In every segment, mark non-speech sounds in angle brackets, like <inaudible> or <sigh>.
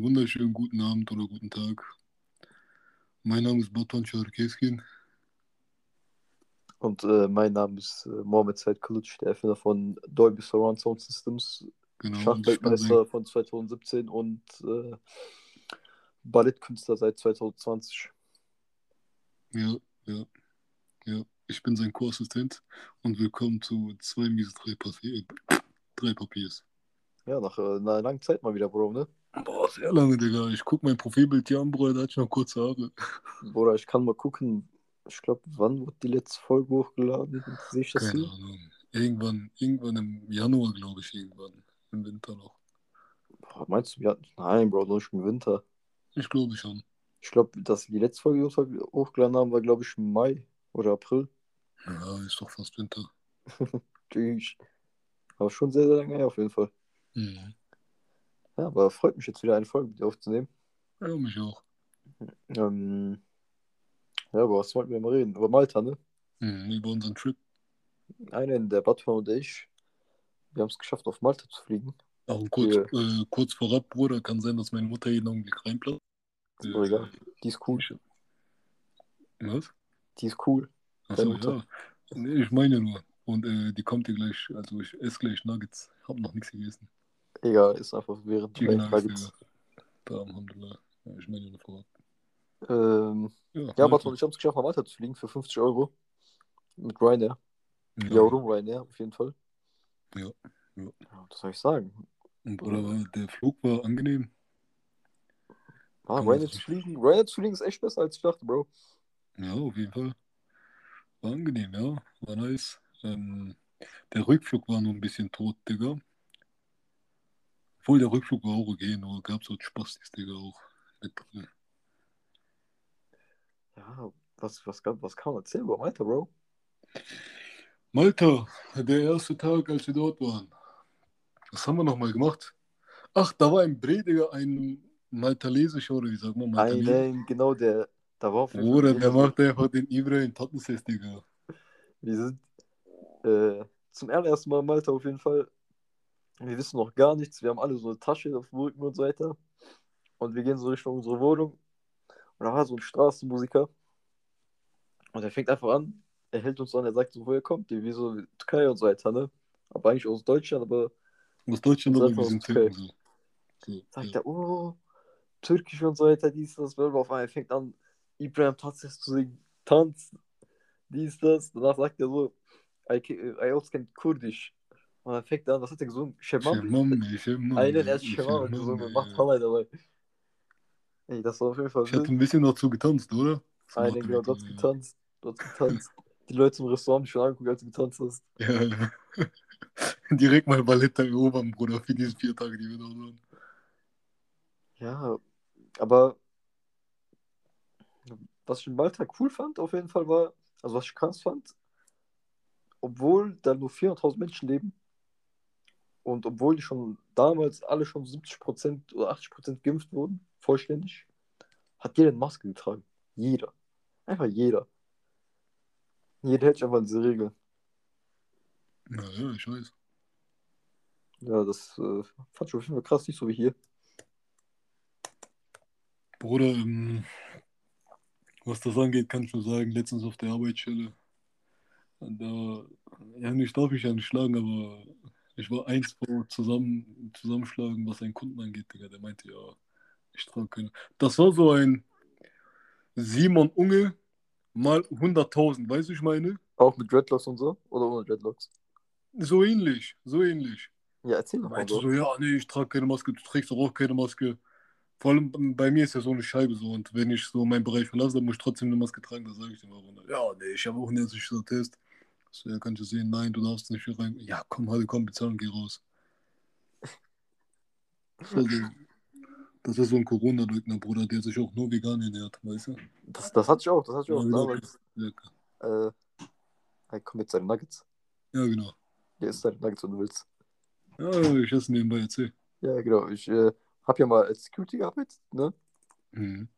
Einen wunderschönen guten Abend oder guten Tag. Mein Name ist Batuan Çerkezkin. Und äh, mein Name ist äh, Mohamed Said Kılıç, der Erfinder von Dolby Surround Sound Systems, Genau. Schachweltmeister von 2017 und äh, Ballettkünstler seit 2020. sein, ja, ja, ja. Ich bin sein Co-Assistent und willkommen zu zwei Mies drei, Papier, drei Papiers. Ja, nach äh, einer langen Zeit mal wieder, Bro, ne? Boah, sehr lange, Digga. Ich guck mein Profilbild hier an, Bruder, da hatte ich noch kurze Haare. Bruder, ich kann mal gucken. Ich glaube, wann wird die letzte Folge hochgeladen? Sehe ich das Keine hier? Ahnung. Irgendwann, irgendwann im Januar, glaube ich, irgendwann. Im Winter noch. Boah, meinst du, hatten. Nein, Bro, nur schon im Winter. Ich glaube schon. Ich glaube, dass wir die letzte Folge hoch- hochgeladen haben, war, glaube ich, im Mai oder April. Ja, ist doch fast Winter. <laughs> Tschüss. Aber schon sehr, sehr lange her auf jeden Fall. Mhm. Ja, aber freut mich jetzt wieder eine Folge mit dir aufzunehmen. Ja, mich auch. Ähm, ja, aber was wollten wir mal reden? Über Malta, ne? Mhm. Über unseren Trip. Einen, der Batman und ich, wir haben es geschafft, auf Malta zu fliegen. Auch kurz, Ja. äh, kurz vorab, Bruder, kann sein, dass meine Mutter jeden Augenblick reinplatzt. Doch egal. Die ist cool. Was? Die ist cool. Achso, ja. Nee, ich meine nur. Und äh, die kommt hier gleich, also ich esse gleich Nuggets. Hab noch nichts gegessen. Egal, ist einfach während Chicken Nuggets. Da. Ja, ich meine. Ähm, Ja, ja. Batman und ich haben es geschafft, nach Malta zu fliegen für 50 Euro. Mit Ryanair. Ja. Ja, oder Ryanair, auf jeden Fall. Ja, ja. Ja, was soll ich sagen? Und Bruder, war, der Flug war angenehm. Ah, Ryanair zu fliegen. Ryanair zu fliegen ist echt besser, als ich dachte, Bro. Ja, auf jeden Fall. War angenehm, ja. War nice. Ähm, der Rückflug war nur ein bisschen tot, Digga. Obwohl der Rückflug war auch okay, nur gab so Spastis, Digga, auch. Ja, was, was, kann- was kann man erzählen über Malta, Bro? Malta, der erste Tag, als wir dort waren. Was haben wir nochmal gemacht? Ach, da war ein Bre, Digga, ein maltalesischer, oder wie sagt man, Maltalesisch. Einen, genau, der, da war auf jeden Bruder, der macht einfach den Ibrahim Tattenses, Digga. Wir sind äh, zum allerersten Mal in Malta auf jeden Fall. Wir wissen noch gar nichts. Wir haben alle so eine Tasche auf dem Rücken und so weiter. Und wir gehen so Richtung unsere Wohnung. Und da war so ein Straßenmusiker. Und er fängt einfach an. Er hält uns an. Er sagt so, woher kommt ihr? Wie so Türkei und so weiter, ne? Aber eigentlich aus Deutschland. Aber Aus Deutschland, aber wir sind okay. Türken so. so sagt er, oh, Türkisch und so weiter, dies, das. Blablabla. Auf einmal fängt an, Ibrahim Tatsis zu singen. Tanz. Dies, das. Danach sagt er so, I, I also can Kurdisch. Und dann fängt er an, was hat er gesungen? Shemam? Shemamni, Shemamni, <laughs> Einen erst Shemam gesungen, macht Hammer dabei. Ey, das war auf jeden Fall Ich hatte ein bisschen dazu getanzt, oder? Einen, genau, dort getanzt. Dort getanzt. <laughs> Die Leute im Restaurant haben schon angeguckt, als du getanzt hast. Ja, ja. <laughs> Direkt mal Balletta erobern, Bruder, für diese vier Tage, die wir da waren. Ja, aber was ich in Malta cool fand, auf jeden Fall war, also was ich krass fand, obwohl da nur 400.000 Menschen leben und obwohl die schon damals alle schon 70% oder 80% geimpft wurden, vollständig, hat jeder eine Maske getragen. Jeder. Einfach jeder. Jeder hält sich einfach an diese Regel. Ja, ja, ich weiß. Ja, das äh, fand ich auf jeden Fall krass, nicht so wie hier. Bruder, ähm, was das angeht, kann ich nur sagen, letztens auf der Arbeitsstelle, da, ja, ich darf mich ja nicht schlagen, aber ich war eins vor zusammen, zusammenschlagen, was einen Kunden angeht, Digga. Der meinte, ja, ich trage keine. Das war so ein Simon Unge mal 100.000, weißt du, ich meine? Auch mit Dreadlocks und so? Oder ohne Dreadlocks? So ähnlich, so ähnlich. Ja, erzähl Er doch mal meinte so. so, ja, nee, ich trage keine Maske, du trägst doch auch keine Maske. Vor allem bei mir ist ja so eine Scheibe so und wenn ich so meinen Bereich verlasse, dann muss ich trotzdem eine Maske tragen, da sage ich dem auch, ja, nee, ich habe auch einen ärztlichen Test. So, ja, kannst du sehen, nein, du darfst nicht hier rein. Ja, komm, halt, komm, bezahl und geh raus. Das <laughs> war so, das ist so ein Corona-Leugner, Bruder, der sich auch nur vegan ernährt, weißt du? Das, das hatte ich auch, das hatte ich auch Ja, damals. lecker. Äh, komm jetzt deine Nuggets. Ja, genau. Hier ist deine Nuggets, wenn du willst. Ja, ich esse nebenbei, erzähl. Ja, genau. Ich äh, habe ja mal als Security gearbeitet, ne? Mhm.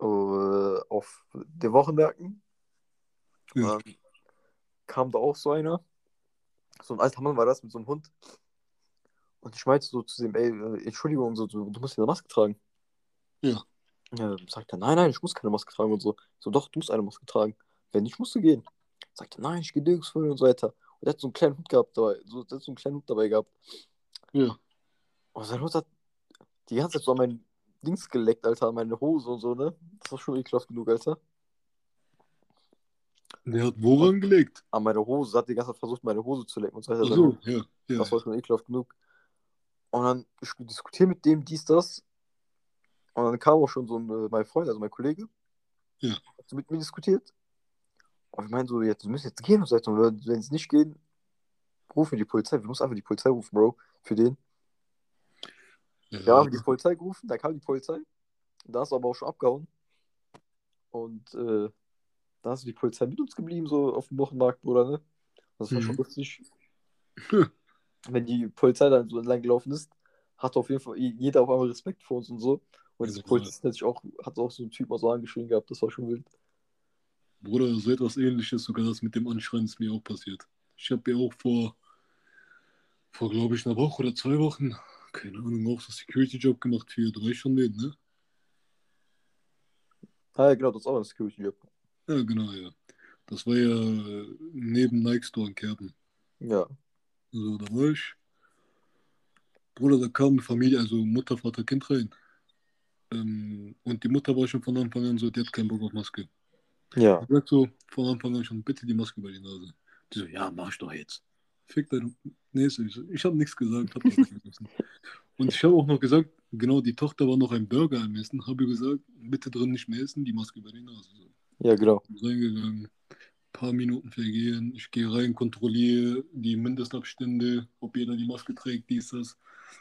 Äh, auf den Wochenmärkten. Ja. Ähm, kam da auch so einer. So ein alter Mann war das mit so einem Hund. Und ich meinte so zu dem, ey, äh, Entschuldigung, so, du, du musst hier eine Maske tragen. Ja. Ja, sagt er, nein, nein, ich muss keine Maske tragen und so. So, doch, du musst eine Maske tragen. Wenn nicht, musst du gehen. Sagt er, nein, ich gehe nirgendwo hin und so weiter. Und er hat so einen kleinen Hut gehabt dabei. So, der hat so einen kleinen Hut dabei gehabt. Ja. Und sein Hut hat die ganze Zeit so an mein Dings geleckt, Alter, an meine Hose und so, ne? Das war schon ekelhaft genug, Alter. Der hat woran gelegt? An meine Hose, hat die ganze Zeit versucht, meine Hose zu lecken und so weiter. Ach so, ja. ja. Das war schon ekelhaft genug. Und dann ich diskutiere mit dem, dies, das. Und dann kam auch schon so ein, äh, mein Freund, also mein Kollege. Ja. Hat so mit mir diskutiert. Und ich meine so, jetzt, wir müssen jetzt gehen und so. Und wenn wenn es nicht gehen, rufen wir die Polizei. Wir müssen einfach die Polizei rufen, Bro, für den. Ja, Wir haben die Polizei gerufen, da kam die Polizei. Da ist aber auch schon abgehauen. Und äh, da ist die Polizei mit uns geblieben, so auf dem Wochenmarkt, Bruder, ne? Das war schon Mhm. lustig. <laughs> Wenn die Polizei dann so entlang gelaufen ist, hat auf jeden Fall jeder auf einmal Respekt vor uns und so. Und diese genau. Polizist hat sich auch, hat auch so ein Typ mal so angeschrien gehabt, das war schon wild. Bruder, so etwas ähnliches, sogar das mit dem Anschreien ist mir auch passiert. Ich habe ja auch vor, vor glaube ich, einer Woche oder zwei Wochen, keine Ahnung, auch so Security-Job gemacht für drei schon den, ne? Ah ja, genau, das ist auch ein Security-Job. Ja, genau, ja. Das war ja äh, neben Nike Store in Kerpen. Ja. So, da war ich. Bruder, da kam Familie, also Mutter, Vater, Kind rein. Ähm, und die Mutter war schon von Anfang an so, die hat keinen Bock auf Maske. Ja. Ich sag so von Anfang an schon, bitte die Maske über die Nase. Die so, ja, mach ich doch jetzt. Fick deine. So, ich, so, ich habe nichts gesagt, hab. <laughs> Und ich habe auch noch gesagt, genau, die Tochter war noch ein Burger am Essen. Habe gesagt, bitte drin nicht mehr essen, die Maske über die Nase. So. Ja, genau. Reingegangen, paar Minuten vergehen, ich gehe rein, kontrolliere die Mindestabstände, ob jeder die Maske trägt, dies, das.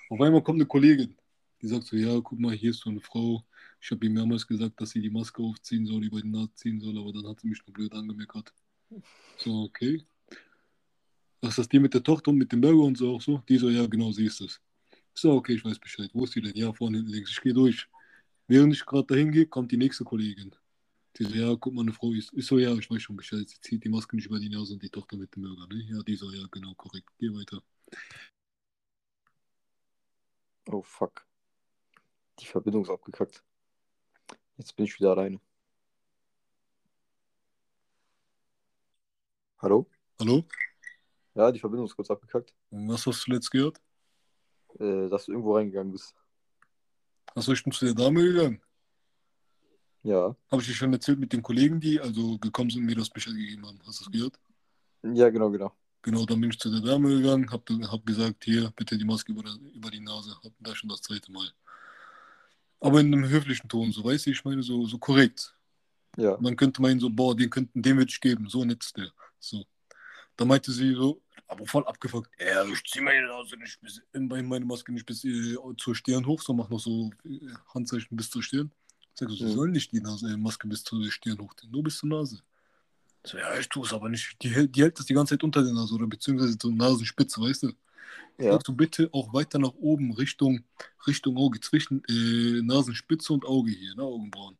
Auf einmal kommt eine Kollegin, die sagt so, ja, guck mal, hier ist so eine Frau. Ich habe ihr mehrmals gesagt, dass sie die Maske aufziehen soll, über die Nase ziehen soll, aber dann hat sie mich nur blöd angemeckert. So, okay. Was ist das die mit der Tochter und mit dem Burger und so auch so? Die so, ja, genau, sie ist es. So, okay, ich weiß Bescheid. Wo ist die denn? Ja, vorne links. Ich gehe durch. Während ich gerade dahin gehe, kommt die nächste Kollegin. Die so, ja, guck mal, eine Frau ist. Ich so, ja, ich weiß schon Bescheid. Sie zieht die Maske nicht über die Nase und die Tochter mit dem Burger, ne? Ja, die so, ja, genau, korrekt. Geh weiter. Oh fuck. Die Verbindung ist abgekackt. Jetzt bin ich wieder alleine. Hallo? Hallo? Ja, die Verbindung ist kurz abgekackt. Und was hast du zuletzt gehört? Äh, dass du irgendwo reingegangen bist. Achso, ich bin zu der Dame gegangen. Ja. Habe ich dir schon erzählt mit den Kollegen, die also gekommen sind und mir das Bescheid gegeben haben. Hast du das gehört? Ja, genau, genau. Genau, dann bin ich zu der Dame gegangen, habe hab gesagt, hier, bitte die Maske über, über die Nase. Hab da schon das zweite Mal. Aber in einem höflichen Ton, so weißt du, ich meine, so, so korrekt. Ja. Man könnte meinen, so, boah, den, könnten, den würde ich geben, so nett ist der. So. Da meinte sie so, aber voll abgefuckt, ja, ich zieh meine Nase nicht bis, meine Maske nicht bis äh, zur Stirn hoch, so mach noch so äh, Handzeichen bis zur Stirn. Sag so, sie Mhm. sollen nicht die Nase, äh, Maske bis zur Stirn hoch, nur bis zur Nase. So, ja, ich tue es aber nicht. Die, hält- die hält das die ganze Zeit unter der Nase oder beziehungsweise so Nasenspitze, weißt du? Ja. Sagst du bitte auch weiter nach oben, Richtung, Richtung Auge, zwischen äh, Nasenspitze und Auge hier, ne, Augenbrauen.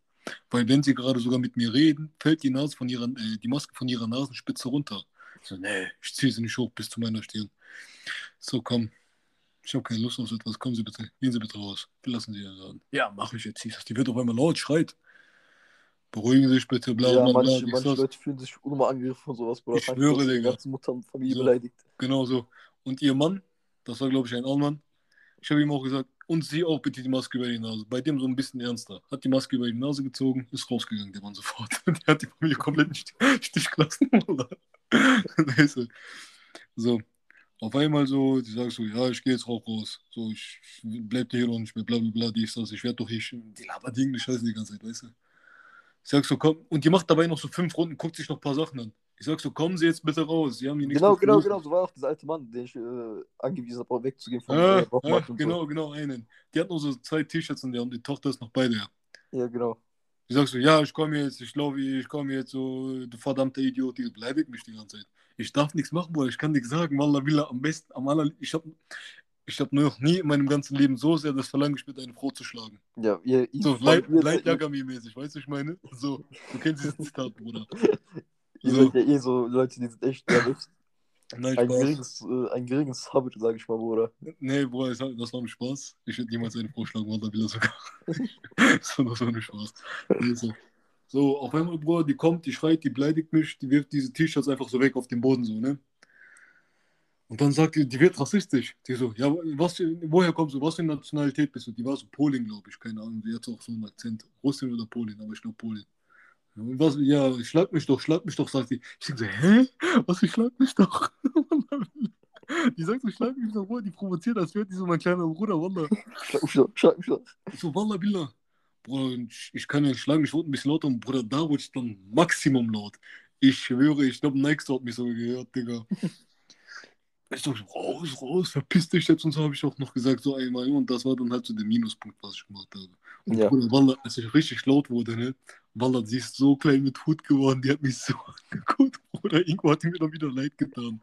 Weil wenn sie gerade sogar mit mir reden, fällt die Nase von ihrer, äh, die Maske von ihrer Nasenspitze runter. So, nee, ich ziehe sie nicht hoch bis zu meiner Stirn. So, komm. Ich habe keine Lust auf so etwas. Kommen Sie bitte. Gehen Sie bitte raus. Wir lassen Sie Ihren Laden. Ja, mach ich jetzt. Hieß das. Die wird auf einmal laut, schreit. Beruhigen Sie sich bitte, bla Ja, bla bla. manche, manche. Leute fühlen sich unnormal angegriffen und sowas, Bruder. Ich schwöre, Die Digga. ganze Mutter und Familie So. beleidigt. Genau so. Und ihr Mann, das war, glaube ich, ein Allmann. Ich habe ihm auch gesagt, und Sie auch bitte die Maske über die Nase. Bei dem so ein bisschen ernster. Hat die Maske über die Nase gezogen, ist rausgegangen, der Mann sofort. <laughs> Der hat die Familie komplett im Stich, gelassen. <laughs> Du? so, auf einmal so, die sagt so, ja, ich gehe jetzt auch raus. So, ich bleib hier und nicht mehr, bla bla bla, dies, das. Ich werde doch hier, die labert irgendeine Scheiße die ganze Zeit, weißt du? Ich sag so, komm, und die macht dabei noch so fünf Runden, guckt sich noch ein paar Sachen an. Ich sag so, kommen Sie jetzt bitte raus. Sie haben hier Genau, genau, genau. So war auch dieser alte Mann, den ich äh, angewiesen habe, wegzugehen vom Ja, äh, ja, genau, genau, einen. Die hat nur so zwei T-Shirts und, der, und die Tochter ist noch bei der. so. Ja, genau. Die sagt so, ja, ich komme jetzt, ich laufe, ich komme jetzt so, du verdammter Idiot, die beleidigt mich die ganze Zeit. Ich darf nichts machen, Bruder, ich kann nichts sagen, Wallah Villa, am besten, am aller, ich habe ich hab noch nie in meinem ganzen Leben so sehr das Verlangen gespielt, eine Frau zu schlagen. Ja, ihr, ihr, So, Light ihr, Yagami-mäßig, weißt du, ich meine? So, du kennst dieses Zitat, Bruder. <laughs> ihr So. seid ja eh so Leute, die sind echt nervös. <laughs> Nein, Ein Spaß. geringes, äh, ein geringes Habit, sag ich mal, Bruder. Nee, Bruder, das war ein Spaß. Ich hätte niemals einen vorschlagen, Wallah, will er sogar. <laughs> so, das war ein Spaß. Nee, so. So, auf einmal, Bruder, die kommt, die schreit, die beleidigt mich, die wirft diese T-Shirts einfach so weg auf den Boden, so, ne? Und dann sagt die, die wird rassistisch. Die so, ja, was, woher kommst du? Was für Nationalität bist du? Die war so Polin, glaube ich, keine Ahnung. Die hat auch so einen Akzent. Russin oder Polin, aber ich glaube Polin. Ja, und Was, ja, schlag mich doch, schlag mich doch, sagt die. Ich denke so, hä? Was, ich schlag mich doch? <laughs> die sagt so, schlag mich doch, Bruder, die provoziert, als wäre die so mein kleiner Bruder, Wallah. Schlag mich doch, schlag mich doch. Ich so, Wallah, Billah. Bruder, ich, ich kann ja schlagen, ich wurde ein bisschen lauter und Bruder, da wurde ich dann Maximum laut. Ich schwöre, ich glaube, Nike hat mich so gehört, Digga. <laughs> Ich so, raus, raus, verpiss dich jetzt und so habe ich auch noch gesagt, so einmal. Und das war dann halt so der Minuspunkt, was ich gemacht habe. Und Ja. Bruder, Wallah, als ich richtig laut wurde, ne, Wallah, sie ist so klein mit Hut geworden, die hat mich so <laughs> angeguckt, Bruder, irgendwo hat mir dann wieder leid getan.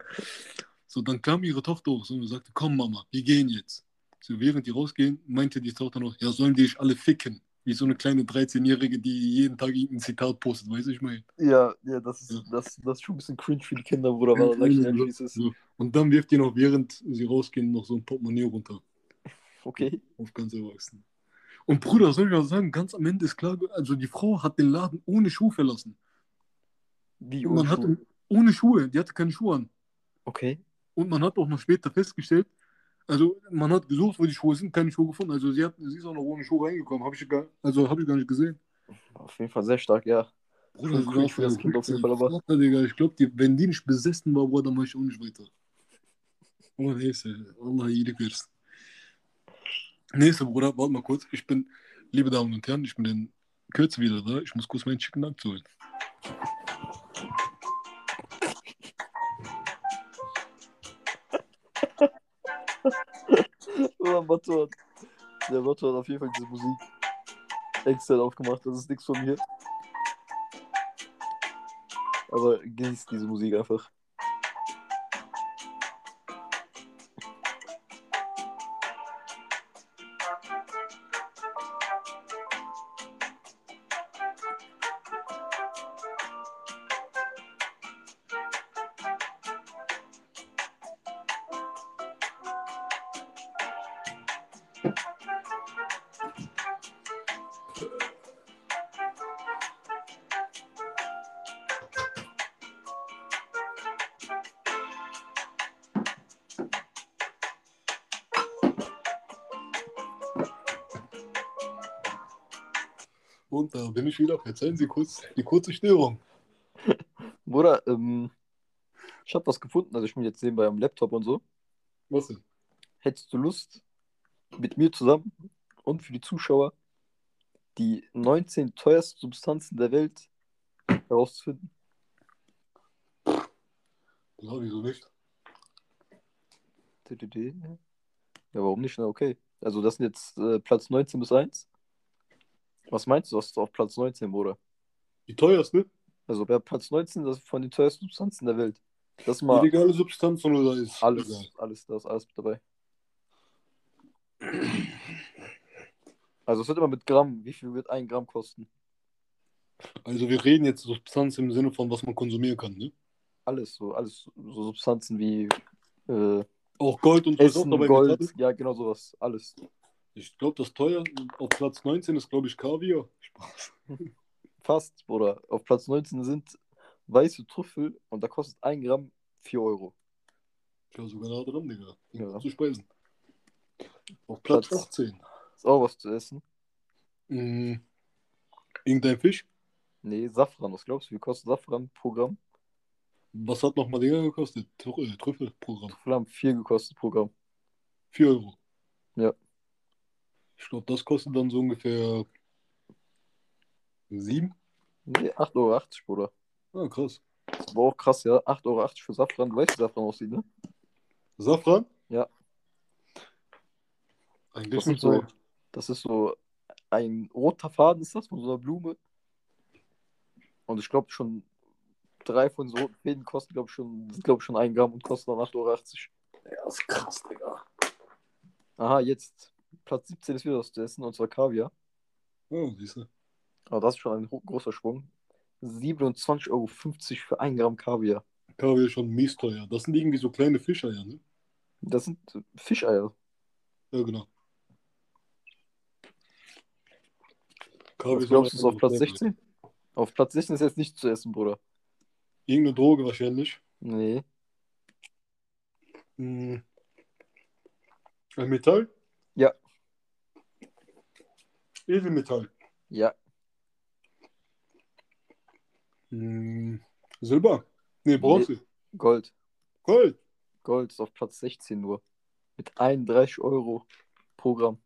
So, dann kam ihre Tochter auch so und sagte, komm Mama, wir gehen jetzt. So, während die rausgehen, meinte die Tochter noch, ja, sollen die dich alle ficken? Wie so eine kleine 13-Jährige, die jeden Tag irgendein Zitat postet, weißt du, ich meine. Ja, ja, das ist, Ja. das, das ist schon ein bisschen cringe für die Kinder, Bruder, weil ehrlich, wie es ist. So. Und dann wirft die noch, während sie rausgehen, noch so ein Portemonnaie runter. <laughs> Okay. Auf ganz Erwachsene. Und Bruder, soll ich mal sagen, ganz am Ende ist klar, also die Frau hat den Laden ohne Schuh verlassen. Wie Und man ohne hat Schuhe? ohne Schuhe, die hatte keine Schuhe an. Okay. Und man hat auch noch später festgestellt, also man hat gesucht, wo die Schuhe sind, keine Schuhe gefunden. Also sie, hat, sie ist auch noch ohne Schuhe reingekommen. Hab ich gar, also habe ich gar nicht gesehen. Auf jeden Fall sehr stark, ja. Bruder, Schon cringe für das Kind auf jeden Fall, aber- Vater, Digga, ich glaube, wenn die nicht besessen war, Bruder, dann mach ich auch nicht weiter. Oh, neyse. Allah iyilik versin. Neyse, Bruder, warte mal kurz. Ich bin, liebe Damen und Herren, ich bin in Kürze wieder da. Ich muss kurz meinen Chicken Nugget Oh, Motto hat, der Motto hat auf jeden Fall diese Musik extra aufgemacht. Das ist nichts von mir. Aber genießt diese Musik einfach. Und da bin ich wieder. Verzeihen Sie kurz die kurze Störung. <laughs> Bruder, ähm, ich habe was gefunden. Also ich bin jetzt nebenbei am Laptop und so. Was denn? Hättest du Lust, mit mir zusammen und für die Zuschauer die 19 teuersten Substanzen der Welt herauszufinden? Ja, wieso nicht? Ja, warum nicht? Na, okay. Also das sind jetzt äh, Platz 19 bis 1. Was meinst du, was ist auf Platz 19, Bruder? Die teuerste? Also wer Platz 19 das ist von den teuersten Substanzen der Welt. Das mal Illegale Substanz oder ist alles, legal? alles, da ist alles mit dabei. Also es wird immer mit Gramm. Wie viel wird ein Gramm kosten? Also wir reden jetzt Substanz im Sinne von, was man konsumieren kann, ne? Alles so, alles so Substanzen wie äh, Auch Gold und Essen, Gold, ja genau sowas, alles. Ich glaube, das teuer auf Platz 19 ist, glaube ich, Kaviar. Spaß. <laughs> Fast, Bruder. Auf Platz 19 sind weiße Trüffel und da kostet ein Gramm 4 Euro. Ich war sogar da dran, Digga. Ja. Zu speisen. Auf Platz, Platz- 18. Ist auch was zu essen. Mm, irgendein Fisch. Nee, Safran, was glaubst du, wie kostet Safran pro Gramm? Was hat nochmal Digga gekostet? Äh, Trüffelprogramm. Trüffel haben 4 gekostet pro Gramm. 4 Euro. Ja. Ich glaube, das kostet dann so ungefähr 7. Nee, 8,80 Euro, Bruder. Ah, krass. Das war auch krass, ja. 8,80 Euro für Safran. Du weißt, wie Safran aussieht, ne? Safran? Ja. Eigentlich Das ist so, das ist so ein roter Faden, ist das, von so einer Blume. Und ich glaube schon, drei von so roten Fäden kosten, glaube ich, schon, sind, glaube ich, schon ein Gramm und kosten dann 8,80 Euro. Ja, das ist krass, Digga. Aha, jetzt Platz 17 ist wieder was zu essen, und zwar Kaviar. Oh, siehst du. Aber das ist schon ein großer Schwung. 27,50 Euro für ein Gramm Kaviar. Kaviar ist schon mies teuer. Das sind irgendwie so kleine Fischeier, ne? Das sind Fischeier. Ja, genau. Kaviar Was glaubst du, ist auf Platz teuer. 16? Auf Platz 16 ist jetzt nicht zu essen, Bruder. Irgendeine Droge wahrscheinlich. Nee. Hm. Ein Metall? Ja. Edelmetall. Ja. Hm. Silber? Nee, Bronze. Gold. Gold. Gold ist auf Platz 16 nur. Mit 31 Euro pro Gramm.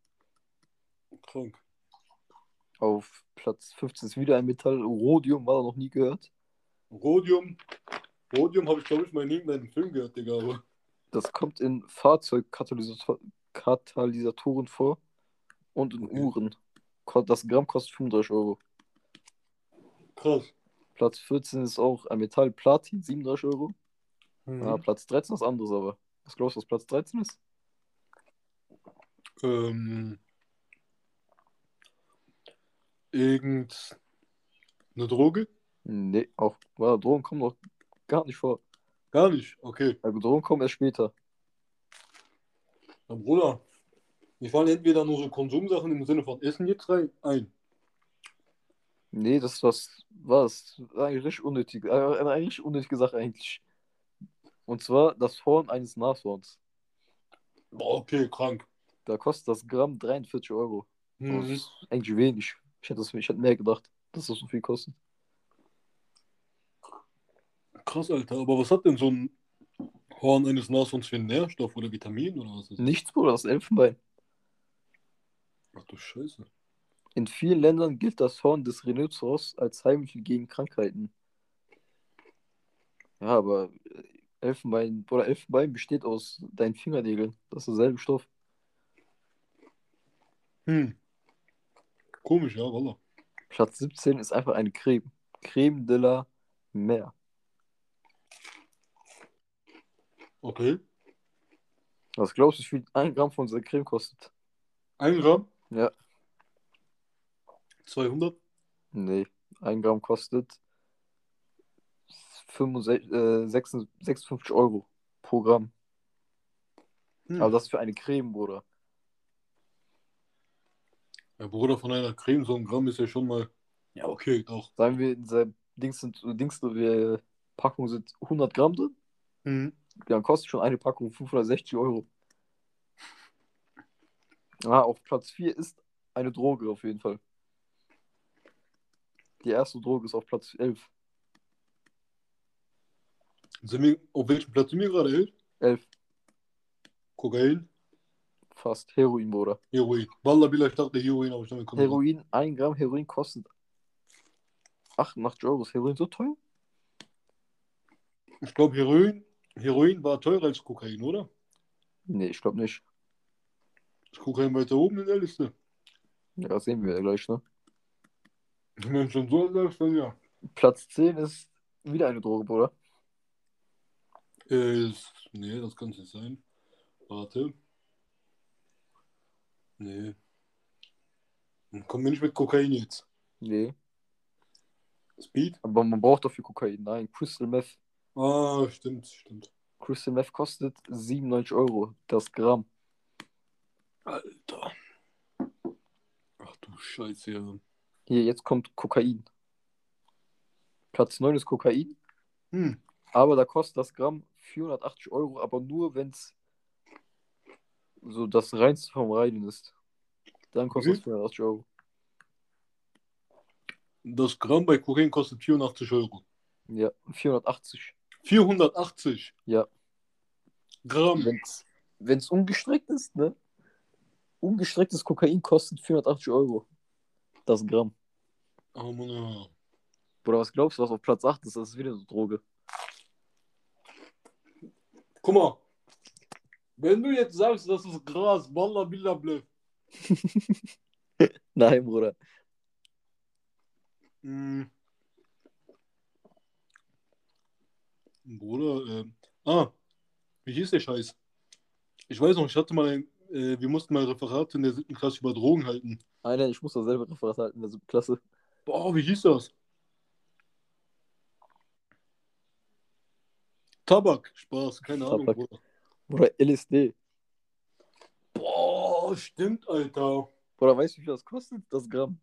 Krank. Auf Platz 15 ist wieder ein Metall. Rhodium, war da noch nie gehört. Rhodium. Rhodium habe ich, glaube ich, mal in irgendeinem Film gehört, Digga. Aber Das kommt in Fahrzeugkatalysatoren vor und in Okay. Uhren. Das Gramm kostet 35 Euro. krass. Platz 14 ist auch ein Metall Platin, 37 Euro. Mhm. Ah, Platz 13 ist anderes, aber. Was glaubst du, was Platz 13 ist? Ähm, irgend eine Droge? Nee, auch. Ja, Drogen kommen noch gar nicht vor. Gar nicht. Okay. Also Drogen kommen erst später. Na, Bruder, mir fallen entweder nur so Konsumsachen im Sinne von Essen jetzt rein ein. Nee, das was. Was? Eigentlich unnötig. äh, Eine eigentlich unnötige Sache eigentlich. Und zwar das Horn eines Nashorns. Okay, krank. Da kostet das Gramm 43 Euro. Das Mhm. ist eigentlich wenig. Ich hätte, das, ich hätte mehr gedacht, dass das so viel kostet. Krass, Alter. Aber was hat denn so ein Horn eines Nashorns für einen Nährstoff oder Vitamin oder was ist das? Nichts, Bruder, das ist Elfenbein. Ach du Scheiße. In vielen Ländern gilt das Horn des Rhinoceros als Heilmittel gegen Krankheiten. Ja, aber äh, Elfenbein, oder Elfenbein besteht aus deinen Fingernägeln. Das ist derselbe Stoff. Hm. Komisch, ja, Wallah. Platz 17 ist einfach eine Creme. Creme de la Mer. Okay. Was glaubst du, wie viel ein Gramm von dieser Creme kostet? Ein Gramm? Ja. 200? Nee, ein Gramm kostet 65, äh, 56 56 Euro pro Gramm. Hm. Aber das ist für eine Creme, Bruder. Ja, Bruder, von einer Creme, so ein Gramm ist ja schon mal. Ja, okay, doch. Sagen wir, in dieser Dings sind, Dings, wir, Packung sind 100 Gramm drin. Mhm. Dann kostet schon eine Packung 560 Euro. Ah, auf Platz 4 ist eine Droge auf jeden Fall. Die erste Droge ist auf Platz 11. Sind wir, auf welchem Platz sind wir gerade? Elf? 11, Kokain? fast. Heroin, Bruder. Heroin. Wallah, Billah, ich dachte Heroin, aber ich damit kommt Heroin, 1 Gramm Heroin kostet 88 Euro. Ist Heroin so teuer? Ich glaube, Heroin, Heroin war teurer als Kokain, oder? Nee, ich glaube nicht. Ist Kokain weiter oben in der Liste? Ja, sehen wir ja gleich, ne? Wenn du schon so sagst, dann ja. Platz 10 ist wieder eine Droge, Bruder. Ist- nee, das kann es nicht sein. Warte. Nee. Dann kommen wir nicht mit Kokain jetzt. Nee. Speed? Aber man braucht dafür Kokain. Nein, Crystal Meth. Ah, stimmt, stimmt. Crystal Meth kostet 97 Euro. Das Gramm. Alter. Ach du Scheiße. Hier, jetzt kommt Kokain. Platz 9 ist Kokain. Hm. Aber da kostet das Gramm 480 Euro, aber nur wenn es so das Reinste vom Reinen ist. Dann kostet es Mhm. 480 Euro. Das Gramm bei Kokain kostet 84 Euro. Ja, 480. 480 Ja. Gramm. Wenn es ungestreckt ist, ne? Ungestrecktes Kokain kostet 480 Euro. Das Gramm. Oh Mann, ja. Oder was glaubst du, was auf Platz 8 ist? Das ist wieder so Droge. Guck mal. Wenn du jetzt sagst, das ist Gras, Wallah, Billah, Bluff. <laughs> Nein, Bruder. Hm. Bruder, äh, ah, wie hieß der Scheiß? Ich weiß noch, ich hatte mal ein, äh, wir mussten mal Referat in der siebten Klasse über Drogen halten. Nein, nein, ich muss da selber Referat halten in der siebten Klasse. Boah, wie hieß das? Tabak, Spaß, keine Tabak. Ahnung, Bruder. Oder LSD. Boah, stimmt, Alter. Oder weißt du, wie viel das kostet, das Gramm?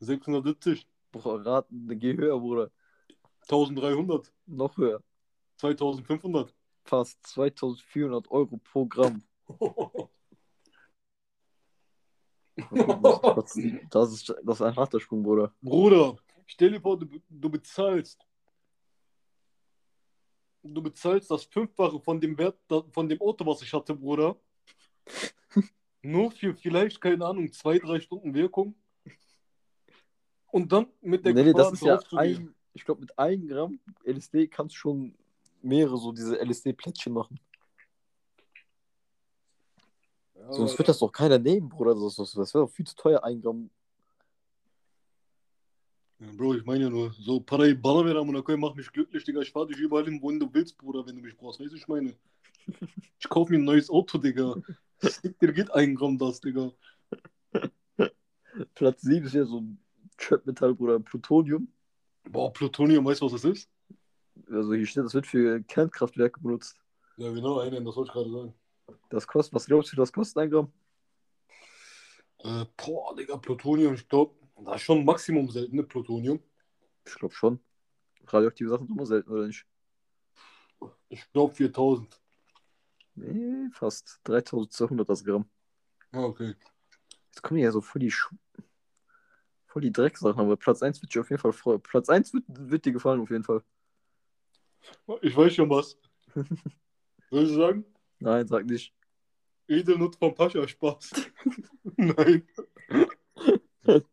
670, Boah, raten, geh höher, Bruder. 1300, Noch höher. 2500. Fast 2400 Euro pro Gramm. <laughs> Das ist, das ist, das ist ein harter Sprung, Bruder. Bruder, stell dir vor, du, du bezahlst. Du bezahlst das Fünffache von dem Wert von dem Auto, was ich hatte, Bruder. <laughs> Nur für vielleicht, keine Ahnung, zwei, drei Stunden Wirkung. Und dann mit der Nee, nee, das Gefahr, ist ja ein, ich glaube, mit einem Gramm LSD kannst du schon mehrere so diese LSD-Plättchen machen. Ja, Sonst wird das doch keiner nehmen, Bruder. Das, das, das wäre doch viel zu teuer, ein Gramm. Ja, Bro, ich meine ja nur, so Parai Balavera Monaco mach mich glücklich, Digga. Ich fahr dich überall hin, wohin du willst, Bruder, wenn du mich brauchst. Weißt du, ich meine? Ich kauf mir ein neues Auto, Digga. Dir geht ein Gramm das, Digga. <laughs> Platz 7 ist ja so ein Trap-Metall, Bruder. Plutonium. Boah, Plutonium, weißt du, was das ist? Also hier steht, das wird für Kernkraftwerke benutzt. Ja, genau, einen, das wollte ich gerade sagen. Das kostet, was glaubst du, das kostet ein Gramm? Äh, boah, Digga, Plutonium, ich glaube, das ist schon Maximum selten, ne, Plutonium. Ich glaube schon. Radioaktive Sachen sind immer selten, oder nicht? Ich glaube 4000. Nee, fast 3200 das Gramm. Ah, okay. Jetzt kommen ja so voll die, Sch voll die Drecksachen, aber Platz 1 wird dir auf jeden Fall freuen. Platz 1 wird, wird dir gefallen, auf jeden Fall. Ich weiß schon was. <laughs> Soll ich sagen? Nein, sag nicht. Edelnut vom Pascha, Spaß. <laughs> Nein. <laughs>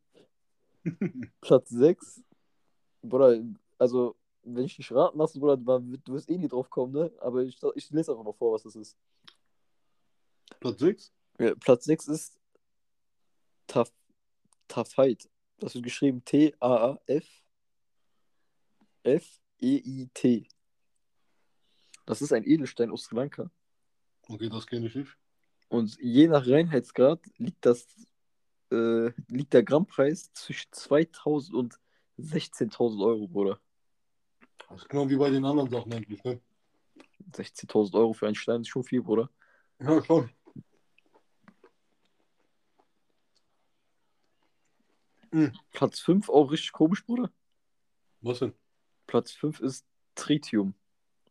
Platz 6. Bruder, also, wenn ich dich raten lasse, Bruder, du du wirst eh nie drauf kommen, ne? Aber ich, ich lese einfach mal vor, was das ist. Platz 6? Ja, Platz 6 ist Taf Tafait. Das wird geschrieben T-A-A-F F-E-I-T. Das ist ein Edelstein aus Sri Lanka. Okay, das kenne ich nicht. Und je nach Reinheitsgrad liegt das äh, liegt der Grammpreis zwischen 2000 und 16.000 Euro, Bruder. Das ist genau wie bei den anderen Sachen eigentlich, ne? 16.000 Euro für einen Stein ist schon viel, Bruder. Ja, schon. Platz 5 auch richtig komisch, Bruder. Was denn? Platz 5 ist Tritium.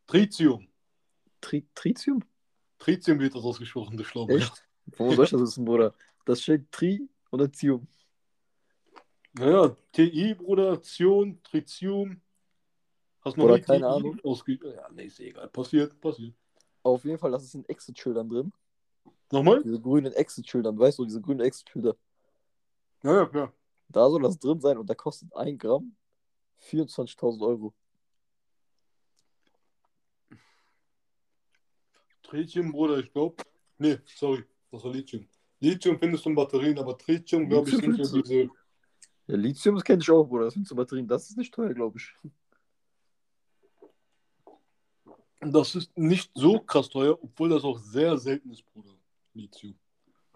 Tritium. Tri Tritium? Tritium wird das ausgesprochen, das Schlauber. Echt? Wo soll ich das wissen, Bruder? Das steht Tri und dann Tium. Naja, TI, Bruder, Zion, Tritium. Hast du noch Oder keine TI Ahnung. ausge... Ja, nee, ist egal. Passiert, passiert. Auf jeden Fall, das ist in Exit-Schildern drin. Nochmal? Diese grünen Exit-Schildern, weißt du, diese grünen Exit-Schilder. Ja, ja, klar. Da soll das drin sein und da kostet ein Gramm 24.000 Euro. Tritium, Bruder, ich glaube. Nee, sorry, das war Lithium. Lithium findest du in Batterien, aber Tritium, glaube ich, sind findest diese. Ja, Lithium, das kenne ich auch, Bruder. Das sind so Batterien. Das ist nicht teuer, glaube ich. Das ist nicht so krass teuer, obwohl das auch sehr selten ist, Bruder. Lithium.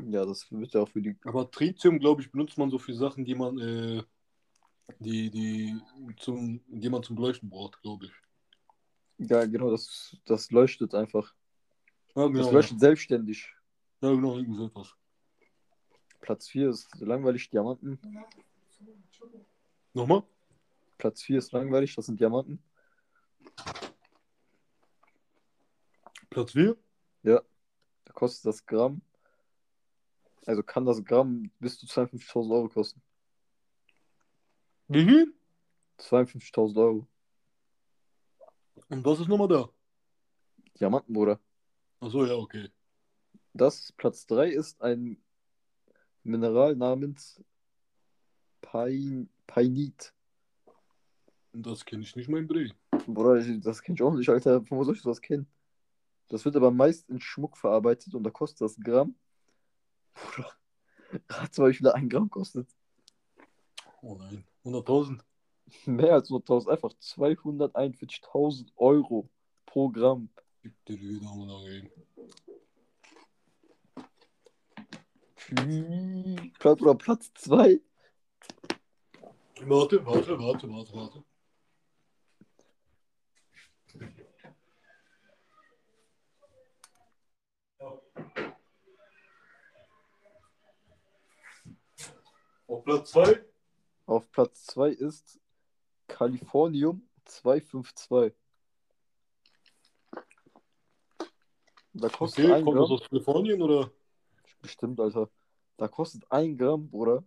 Ja, das wird ja auch für die. Aber Tritium, glaube ich, benutzt man so für Sachen, die man, äh, die, die zum, die man zum Leuchten braucht, glaube ich. Ja, genau, das, das leuchtet einfach. Ja, genau. Das leuchtet selbstständig. Ja, genau, irgendwie so etwas. Platz 4 ist langweilig, Diamanten. Nochmal? Platz 4 ist langweilig, das sind Diamanten. Platz 4? Da kostet das Gramm. Also kann das Gramm bis zu 52.000 Euro kosten. Wie viel? 52.000 Euro. Und was ist nochmal da? Diamanten, Bruder. Achso, ja, okay. Das Platz 3 ist ein Mineral namens Pain Painit. Das kenne ich nicht, mein Dreh. Bruder, das kenn ich auch nicht, Alter. Von wo soll ich das kennen? Das wird aber meist in Schmuck verarbeitet und da kostet das Gramm. <laughs> Bruder, rat mal, wie viel ein Gramm kostet. Oh nein. 100.000? Mehr als 100.000, einfach 241.000 Euro pro Gramm. Siktir git amına koyayım. Prat, Bro, Platz 2. Warte, warte, warte, warte, warte. Auf Platz 2? Auf Platz 2 ist Californium 252. Da kostet Okay, ein kommt das Gramm, aus Kalifornien oder? bestimmt, Alter. Da kostet ein Gramm, Bruder,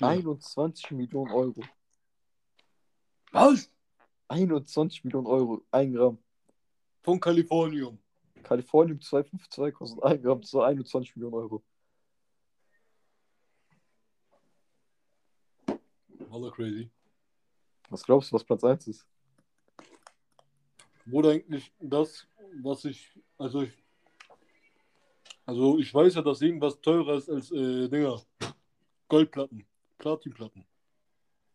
Ja. 21 Millionen Euro. Was? 21 Millionen Euro, ein Gramm. Von Kalifornien. Californium 252 kostet ein Gramm zu 21 Millionen Euro. Wallah crazy. Was glaubst du, was Platz 1 ist? Wurde eigentlich das, was ich, also ich, also ich weiß ja, dass irgendwas teurer ist als äh, Dinger. Goldplatten, Platinplatten.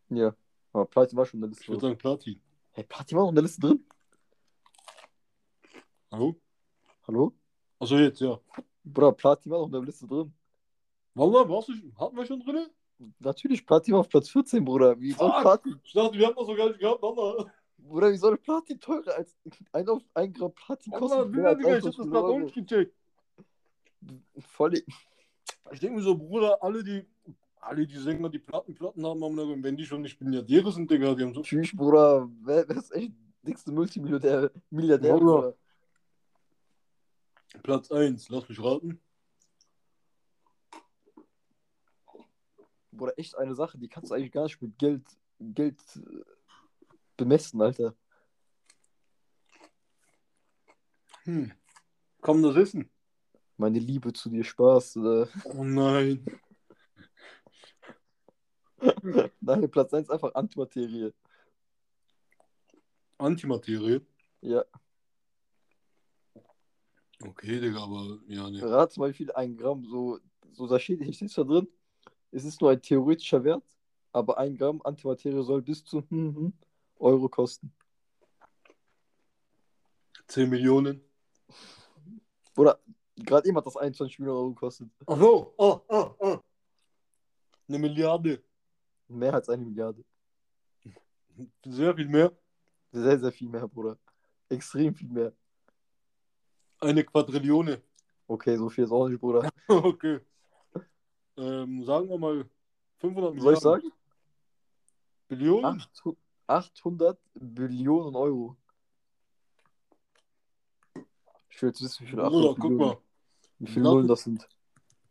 Ja, aber Platin war schon in der Ich Liste würde drin. sagen Platin. Hey, Platin war noch in der Liste drin? Hallo? Hallo? Also jetzt, ja. Bruder, Platin war noch in der Liste drin. Wallah, warst du, hatten wir schon drin? Natürlich, Platin war auf Platz 14, Bruder. Wie soll. Platin, Ich dachte, wir hatten das so gar nicht gehabt, Wallah. Bruder, wie soll Platin teurer als ein, auf ein Gramm Platin kosten? Digga, Digga, ich hab das gerade auch nicht gecheckt. Voll, Ich denke mir so, Bruder, alle die, alle die Sänger, die Platten, Platten haben, haben dann, wenn die schon nicht Milliardäre sind, Digga, die haben so. tschüss, Bruder. Wer, wer ist echt der dickste Multimilliardär? Milliardär, Bruder. Platz 1, lass mich raten. Bruder, echt eine Sache, die kannst du eigentlich gar nicht mit Geld, Geld bemessen, Alter. Hm. Komm, das Essen. Meine Liebe zu dir, Spaß. Äh. Oh nein. <laughs> Nein, Platz 1 einfach Antimaterie. Antimaterie. Ja, Okay, Digga, aber ja, ne. rate mal, wie viel ein Gramm so, so da steht, hier steht da drin. Es ist nur ein theoretischer Wert, aber ein Gramm Antimaterie soll bis zu hm, hm, Euro kosten. 10 Millionen. Oder gerade eben hat das 21 Millionen Euro gekostet. Ach so. Oh, oh, oh. Eine Milliarde. Mehr als eine Milliarde. Sehr viel mehr. Sehr, sehr viel mehr, Bruder. Extrem viel mehr. Eine Quadrillione. Okay, so viel ist auch nicht, Bruder. <laughs> okay. Ähm, sagen wir mal 500 Soll ich sagen? Billionen? 800 800 Billionen Euro. Ich will jetzt wissen, wie viele Bruder, 800 guck Billionen, mal. wie viele Nullen das sind.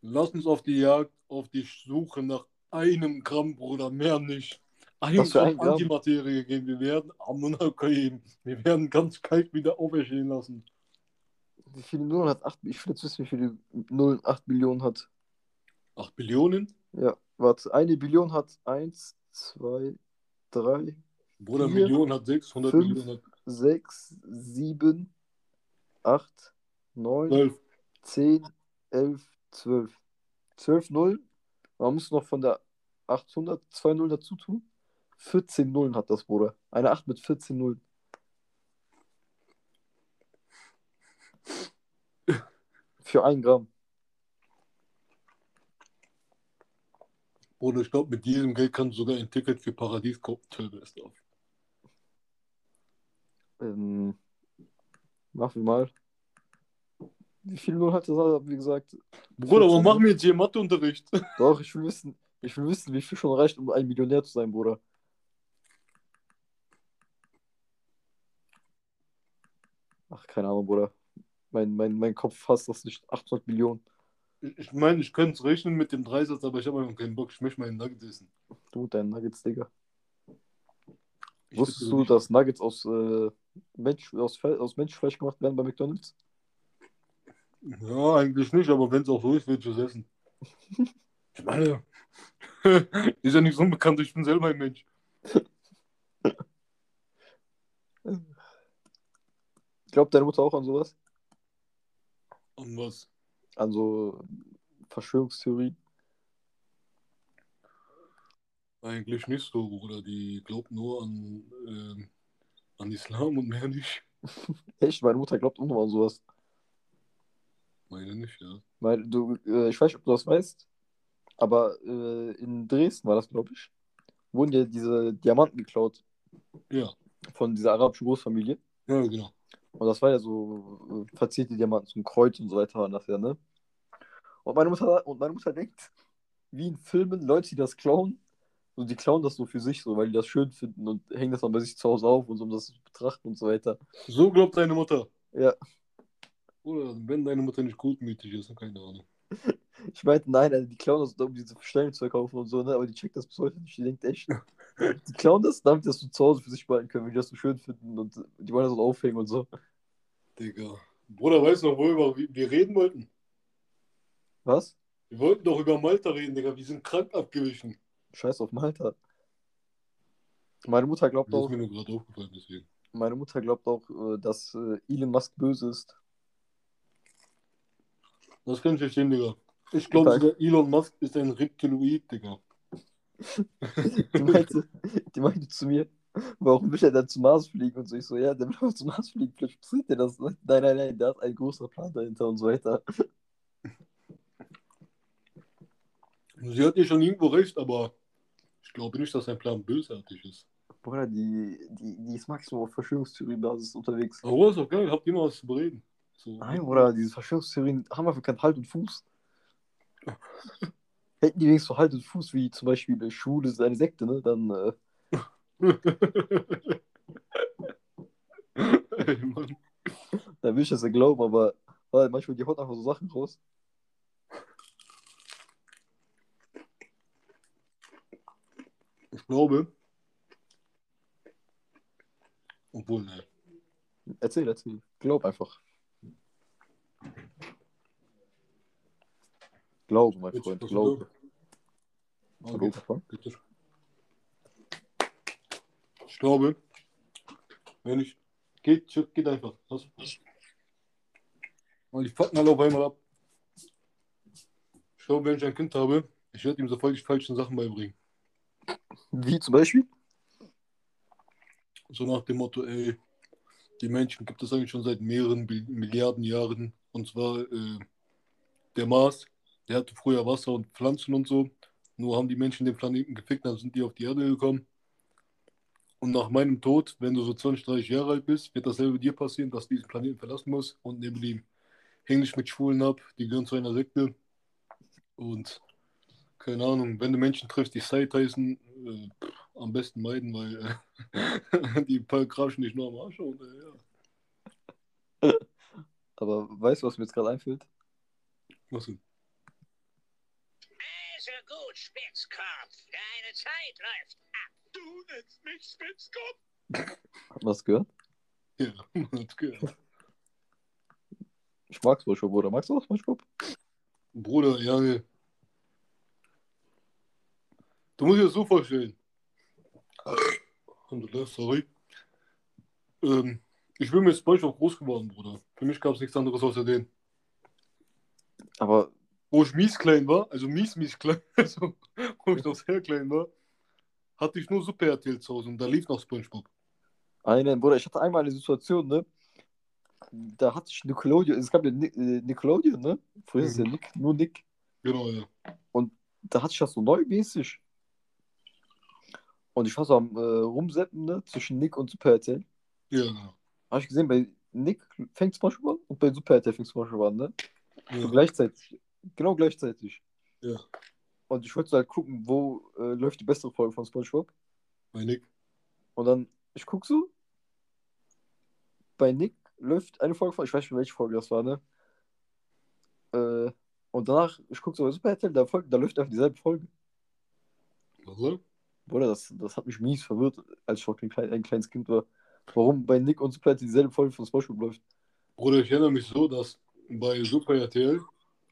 Lass uns auf die Jagd, auf die Suche nach einem Gramm, Bruder, mehr nicht. Ein Was Gramm ein Gramm? Antimaterie gehen. Wir werden Ammoniak geben. Wir werden ganz kalt wieder auferstehen lassen. Wie viele Nullen hat 8? Ich will jetzt wissen, wie viele Nullen 8 Billionen hat. 8 Billionen? Ja, warte. Eine Billion hat 1, 2, 3, Bruder, Vier, Million hat 600 fünf, Millionen hat 6, 7, 8, 9, 12. 10, 11, 12. 12 Nullen. Man muss noch von der 800 2 Nullen dazu tun. 14 Nullen hat das, Bruder. Eine 8 mit 14 Nullen. Für ein Gramm. Bruder, ich glaube, mit diesem Geld kannst du sogar ein Ticket für Paradies kaufen. Tell best of. Ähm, machen wir mal. Wie viele Nullen hat das, haben wir gesagt? Bruder, warum 14, machen wir jetzt hier Matheunterricht? <laughs> Doch, ich will wissen, ich will wissen, wie viel schon reicht, um ein Millionär zu sein, Bruder. Ach, keine Ahnung, Bruder. Mein, mein, mein Kopf fasst das nicht. 800 Millionen. Ich meine, ich könnte es rechnen mit dem Dreisatz, aber ich habe einfach keinen Bock. Ich möchte meinen Nuggets essen. Du und deine Nuggets, Digga. Ich Wusstest du, dass Nuggets aus, äh, Mensch, aus, aus Menschenfleisch gemacht werden bei McDonalds? Ja, eigentlich nicht, aber wenn es auch so ist, ich es essen. <laughs> Ich meine, <laughs> ist ja nicht so unbekannt, ich bin selber ein Mensch. <laughs> Glaubt deine Mutter auch an sowas? Und was? An so Verschwörungstheorien? Eigentlich nicht so, Bruder. Die glaubt nur an, ähm, an Islam und mehr nicht. <laughs> Echt, meine Mutter glaubt auch noch an sowas. Meine nicht, ja. Weil du, äh, ich weiß nicht, ob du das weißt, aber äh, in Dresden war das, glaube ich, wurden ja diese Diamanten geklaut Ja, von dieser arabischen Großfamilie. ja, genau. Und das war ja so äh, verzierte Diamanten zum Kreuz und so weiter waren das ja, ne? Und meine Mutter, und meine Mutter denkt, wie in Filmen, Leute, die das klauen, und die klauen das so für sich, so, weil die das schön finden und hängen das dann bei sich zu Hause auf und so, um das zu betrachten und so weiter. So glaubt deine Mutter. Ja, Oder wenn deine Mutter nicht gutmütig ist, dann keine Ahnung. ich meinte, nein, also die klauen das, um diese Stellung zu verkaufen und so, ne? aber die checkt das bis heute nicht. Die denkt echt, <laughs> die klauen das, damit das so zu Hause für sich behalten können, weil die das so schön finden und die wollen das auch aufhängen und so. Digga. Bruder, weißt du noch, worüber wir wir reden wollten? Was? Wir wollten doch über Malta reden, Digga. Wir sind krank abgewichen. Scheiß auf Malta. Meine Mutter glaubt Das ist auch, mir nur gerade aufgefallen, deswegen. meine Mutter glaubt auch, äh, dass äh, Elon Musk böse ist. Das kann ich verstehen, Digga. Ich glaube Elon Musk ist ein Reptiloid, Digga. <laughs> Die meinte, die meinte zu mir, warum will er dann zum Mars fliegen? Und so, ich so, ja, der will auch zum Mars fliegen, vielleicht passiert der das. Nein, nein, nein, der hat einen großen Plan dahinter und so weiter. Sie hat ja schon irgendwo recht, aber glaube nicht, dass sein Plan bösartig ist. Bruder, die, die, die ist maximal auf Verschwörungstheorien-Basis unterwegs. Aber ist doch geil, habt ihr mal was zu bereden. So. Nein, Bruder, diese Verschwörungstheorien haben einfach keinen Halt und Fuß. <laughs> Hätten die wenigstens so Halt und Fuß, wie zum Beispiel eine Schule ist eine Sekte, ne? Dann, äh, <laughs> Ey, Mann. dann will ich das ja glauben, aber weil manchmal die haut einfach so Sachen raus. Ich glaube. Obwohl, ne. Erzähl, erzähl. Glaub einfach. Glaube, mein Freund, das. Ich glaube, wenn ich. Geht, geht einfach. Was? Weil die fucken alle auf einmal ab. Ich glaube, wenn ich ein Kind habe, ich werde ihm sofort die falschen Sachen beibringen. Wie zum Beispiel? So nach dem Motto, ey, die Menschen gibt es eigentlich schon seit mehreren Milliarden Jahren. Und zwar äh, der Mars, der hatte früher Wasser und Pflanzen und so. Nur haben die Menschen den Planeten gefickt, dann sind die auf die Erde gekommen. Und nach meinem Tod, wenn du so 20, 30 Jahre alt bist, wird dasselbe dir passieren, dass du diesen Planeten verlassen musst. Und neben dem häng dich mit Schwulen ab, die gehören zu einer Sekte. Und keine Ahnung, wenn du Menschen triffst, die Side heißen, äh, am besten meiden, weil äh, <laughs> die grauschen dich nur am Arsch. Und, äh, ja. Aber weißt du, was mir jetzt gerade einfällt? Was denn? Also gut, Spitzkopf, deine Zeit läuft ab. Du nennst mich Spitzkopf? Hat man das gehört? Ja, man <laughs> hat's gehört. Ich mag SpongeBob, oder? Magst du auch SpongeBob? Bruder, ja, nee. Du musst dir das so vorstellen. Sorry. Ähm, ich bin mit SpongeBob groß geworden, Bruder. Für mich gab es nichts anderes außer den. Aber Wo ich mies klein war, also mies, mies klein, <laughs> also wo ich noch sehr klein war, hatte ich nur Super RTL zu Hause und da lief noch SpongeBob. einen, Bruder, ich hatte einmal eine Situation, ne? Da hatte ich Nickelodeon, es gab ja äh, Nickelodeon, ne? Früher ist es ja Mhm. Nick, nur Nick. Genau, ja. Da hatte ich das so neumäßig. Und ich war so am äh, Rumseppen, ne? Zwischen Nick und Super RTL. Ja. Habe ich gesehen, bei Nick fängt SpongeBob an und bei Super RTL fängt SpongeBob an, ne? So Ja, gleichzeitig. Genau gleichzeitig. ja. Und ich wollte halt gucken, wo äh, läuft die bessere Folge von SpongeBob. Bei Nick. Und dann, ich guck so, bei Nick läuft eine Folge von, ich weiß nicht, welche Folge das war, ne? Äh, und danach, ich guck so bei Super RTL, da, folgt, da läuft einfach dieselbe Folge. Also, Bruder, das, das hat mich mies verwirrt, als ich noch ein, klein, ein kleines Kind war. Warum bei Nick und Super RTL dieselbe Folge von SpongeBob läuft. Bruder, ich erinnere mich so, dass bei Super RTL,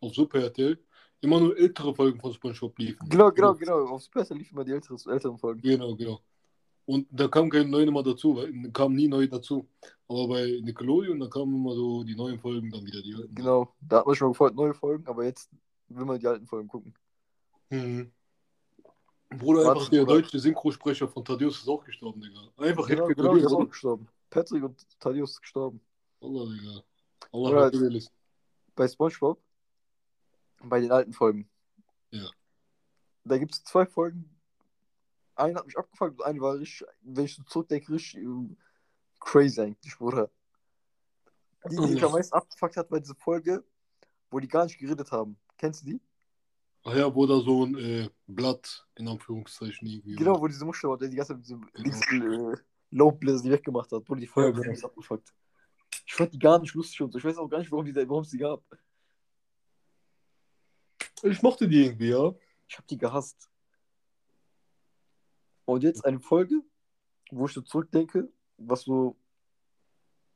auf Super RTL, immer nur ältere Folgen von SpongeBob liefen. Genau, genau, genau. Auf Super RTL liefen immer die älteren, älteren Folgen. Genau, genau. Und da kam kein neue mehr dazu, weil kam nie neu dazu. Aber bei Nickelodeon, da kamen immer so die neuen Folgen, dann wieder die alten. Genau, da hat man schon gefreut, neue Folgen, aber jetzt will man die alten Folgen gucken. Mhm. Bruder, einfach der deutsche Synchrosprecher von Thaddeus ist auch gestorben, Digga. Einfach Genau, Helge genau, ist auch gestorben. Patrick und Thaddeus ist gestorben. Allah, Digga. Allah, hat Willis. bei SpongeBob, bei den alten Folgen. Ja. Da gibt es zwei Folgen. Eine hat mich abgefuckt und eine war richtig, wenn ich so zurückdenke, richtig ähm, crazy eigentlich, Bruder. Die, die mich am meisten abgefuckt hat, war diese Folge, wo die gar nicht geredet haben. Kennst du die? Ach ja, wo da so ein äh, Blatt in Anführungszeichen irgendwie. Genau, wo diese Muschel war, der die ganze Zeit mit diesem links äh, Low Blizzard die weggemacht hat, wurde die Feuer Ja, genau. ja, abgefuckt. Ich fand die gar nicht lustig und so. Ich weiß auch gar nicht, warum es die gab. Ich mochte die irgendwie, ja. Ich habe die gehasst. Und jetzt eine Folge, wo ich so zurückdenke, was so,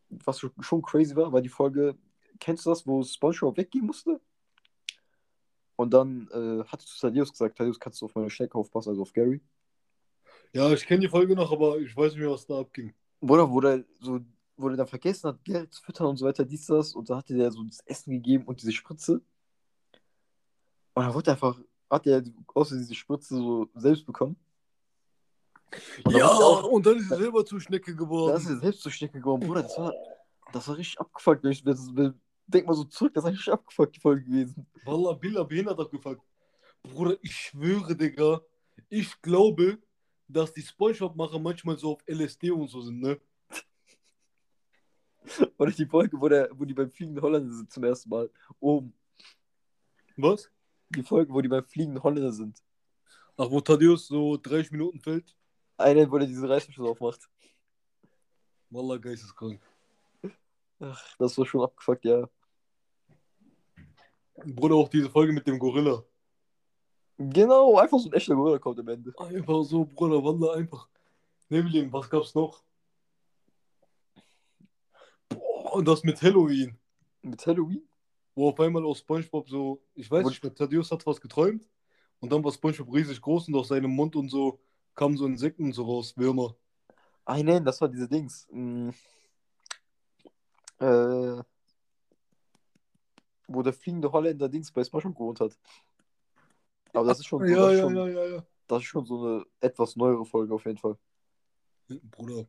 was schon crazy war, war die Folge, kennst du das, wo SpongeBob weggehen musste? Und dann äh, hat zu Thaddeus gesagt, Thaddeus, kannst du auf meine Schnecke aufpassen, also auf Gary? Ja, ich kenne die Folge noch, aber ich weiß nicht mehr, was da abging. Oder wo der so, wo der dann vergessen hat, Gary zu füttern und so weiter, dies, das, und dann hat der so das Essen gegeben und diese Spritze. Und dann wurde einfach, hat er außer diese Spritze so selbst bekommen. Und dann ja, auch- und dann ist er selber zur Schnecke Da geworden. ist er selbst zur Schnecke geworden, Bruder. Das war, das war richtig abgefuckt. Wenn ich, wenn, denk mal so zurück, das ist richtig abgefuckt, die Folge gewesen. Wallah, Billa behindert abgefuckt. Bruder, ich schwöre, Digga, ich glaube, dass die Spongebob-Macher manchmal so auf LSD und so sind, ne? <laughs> Oder die Folge, wo, der, wo die beim fliegenden Holländer sind zum ersten Mal. Oben. Was? Die Folge, wo die beim fliegenden Holländer sind. Ach, wo Thaddeus so 30 Minuten fällt? Einer, wo der diese Reißverschluss aufmacht. Wallah, geisteskrank. Ach, das war schon abgefuckt, ja. Bruder, auch diese Folge mit dem Gorilla. Genau, einfach so ein echter Gorilla kommt am Ende. Einfach so, Bruder, Wallah, einfach. Nevlin, was gab's noch? Boah, und das mit Halloween. Mit Halloween? Wo auf einmal aus Spongebob so, ich weiß nicht Thaddeus hat was geträumt. Und dann war Spongebob riesig groß und aus seinem Mund und so kamen so Insekten und so raus, Würmer. Ah, nein, das war diese Dings. Hm. Äh, wo der fliegende Holländer Dings bei Smash gewohnt hat. Aber das ist schon, <laughs> Ja, das ja, schon, ja, das ist schon so eine etwas neuere Folge auf jeden Fall. Bruder.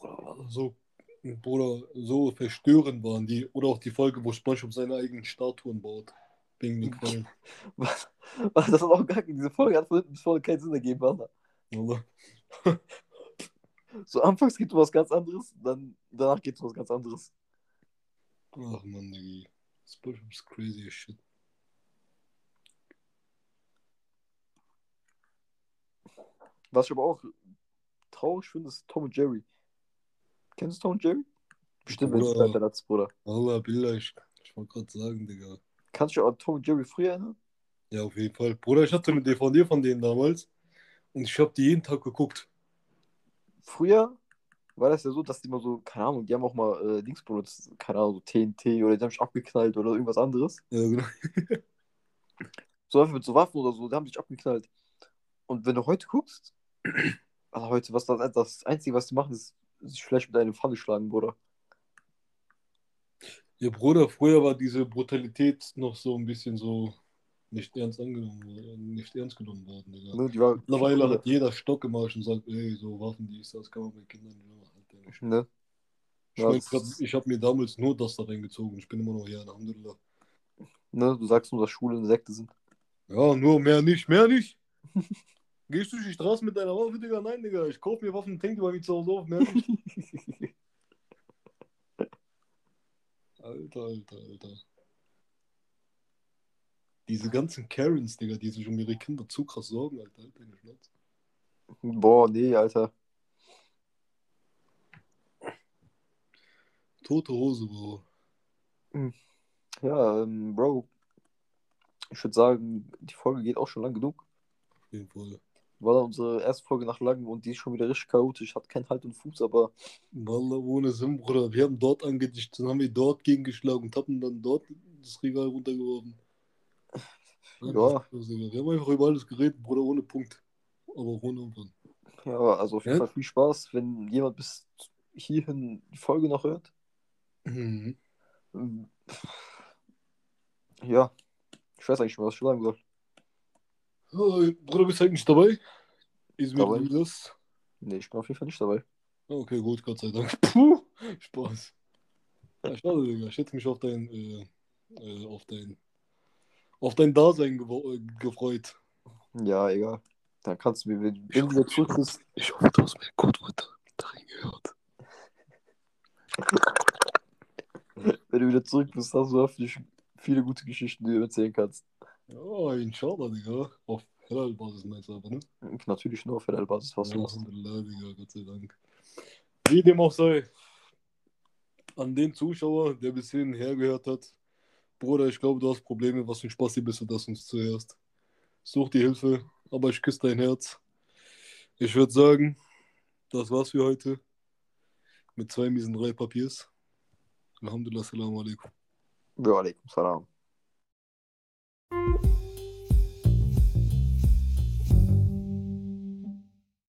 Bruder, so, Bruder, so verstörend waren die. Oder auch die Folge, wo SpongeBob seine eigenen Statuen baut. Wegen den Quallen. Was, <laughs> was, das hat auch gar diese Folge hat von hinten bis vorne keinen Sinn ergeben, Alter. <laughs> So anfangs geht es um was ganz anderes, dann danach geht es um was ganz anderes. Ach man, Digga. SpongeBob ist crazy as shit. Was ich aber auch traurig finde, ist Tom und Jerry. Kennst du Tom und Jerry? Bestimmt, wenn es dein Latz, Bruder. Wallah, Billah, ich, ich wollte gerade sagen, Digga. Kannst du dich an Tom und Jerry früher erinnern? Ja, auf jeden Fall. Bruder, ich hatte eine DVD von denen damals. Und ich habe die jeden Tag geguckt. Früher war das ja so, dass die mal so, keine Ahnung, die haben auch mal äh, Dings benutzt, keine Ahnung, so TNT oder die haben sich abgeknallt oder irgendwas anderes. Ja, genau. <laughs> So einfach mit so Waffen oder so, die haben sich abgeknallt. Und wenn du heute guckst, <clears throat> also heute, was das, das Einzige, was die machen, ist sich vielleicht mit einer Pfanne schlagen, Bruder. Ja, Bruder, früher war diese Brutalität noch so ein bisschen so nicht ernst angenommen, nicht ernst genommen worden, Digga. Ne, war Mittlerweile hat jeder Stock im Arsch und sagt, ey, so Waffen, die ist das, kann man mit Kindern nicht machen. Alter, nicht. Ne? Ich, mein, ich habe mir damals nur das da reingezogen. Ich bin immer noch hier, Alhamdulillah. Ne? Du sagst nur, dass Schule Insekte sind. Ja, nur mehr nicht, mehr nicht. <laughs> Gehst du durch die Straße mit deiner Waffe, Digga? Nein, Digga. Ich kaufe mir Waffen und tank die bei mir zu Hause auf, mehr nicht. <laughs> Alter, Alter, Alter. Diese ganzen Karens, Digga, die sich um ihre Kinder zu krass sorgen, Alter. Halt deine Schnauze. Boah, nee, Alter. Tote Hose, Bro. Ja, ähm, Bro. Ich würde sagen, die Folge geht auch schon lang genug. Auf jeden Fall. War dann unsere erste Folge nach langem und die ist schon wieder richtig chaotisch, hat keinen Halt und Fuß, aber Wallah, ohne Sinn, Bruder. Wir haben dort angedichtet, dann haben wir dort gegengeschlagen und hatten dann dort das Regal runtergeworfen. Ja. Wir haben einfach über alles geredet, Bruder, ohne Punkt. Aber ohne Umfang. ja, also auf jeden Ja. Fall viel Spaß, wenn jemand bis hierhin die Folge noch hört. Mhm. Ähm, Ja, ich weiß eigentlich schon, was ich sagen soll. Oh, Bruder, bist du eigentlich dabei? Ist mir Dabei. das? Nee, ich bin auf jeden Fall nicht dabei. Okay, gut, Gott sei Dank. <laughs> Puh, Spaß. Ja, schade, Digga. Ich hätte mich auf dein, äh, äh, auf dein, auf dein Dasein gewo- äh, gefreut. Ja, egal. Dann kannst du mir, wenn wenn du wieder zurück bist, Ich hoffe, du hast mein Codewort darin gehört. <laughs> wenn du wieder zurück bist, hast du hoffentlich viele gute Geschichten, die du erzählen kannst. Ja, inshallah, Digga. Auf Halal-Basis meinst du aber, ne? Natürlich nur auf der Basis, was du machst. Alhamdulillah, Digga, Gott sei Dank. Wie dem auch sei, an den Zuschauer, der bis hierhin hergehört hat, Bruder, ich glaube, du hast Probleme, was für ein Spaß bist du das uns zuerst. Such die Hilfe, aber ich küsse dein Herz. Ich würde sagen, das war's für heute. Mit zwei miesen drei Papiers. Alhamdulillah, salam alaikum. Wa alaikum salam.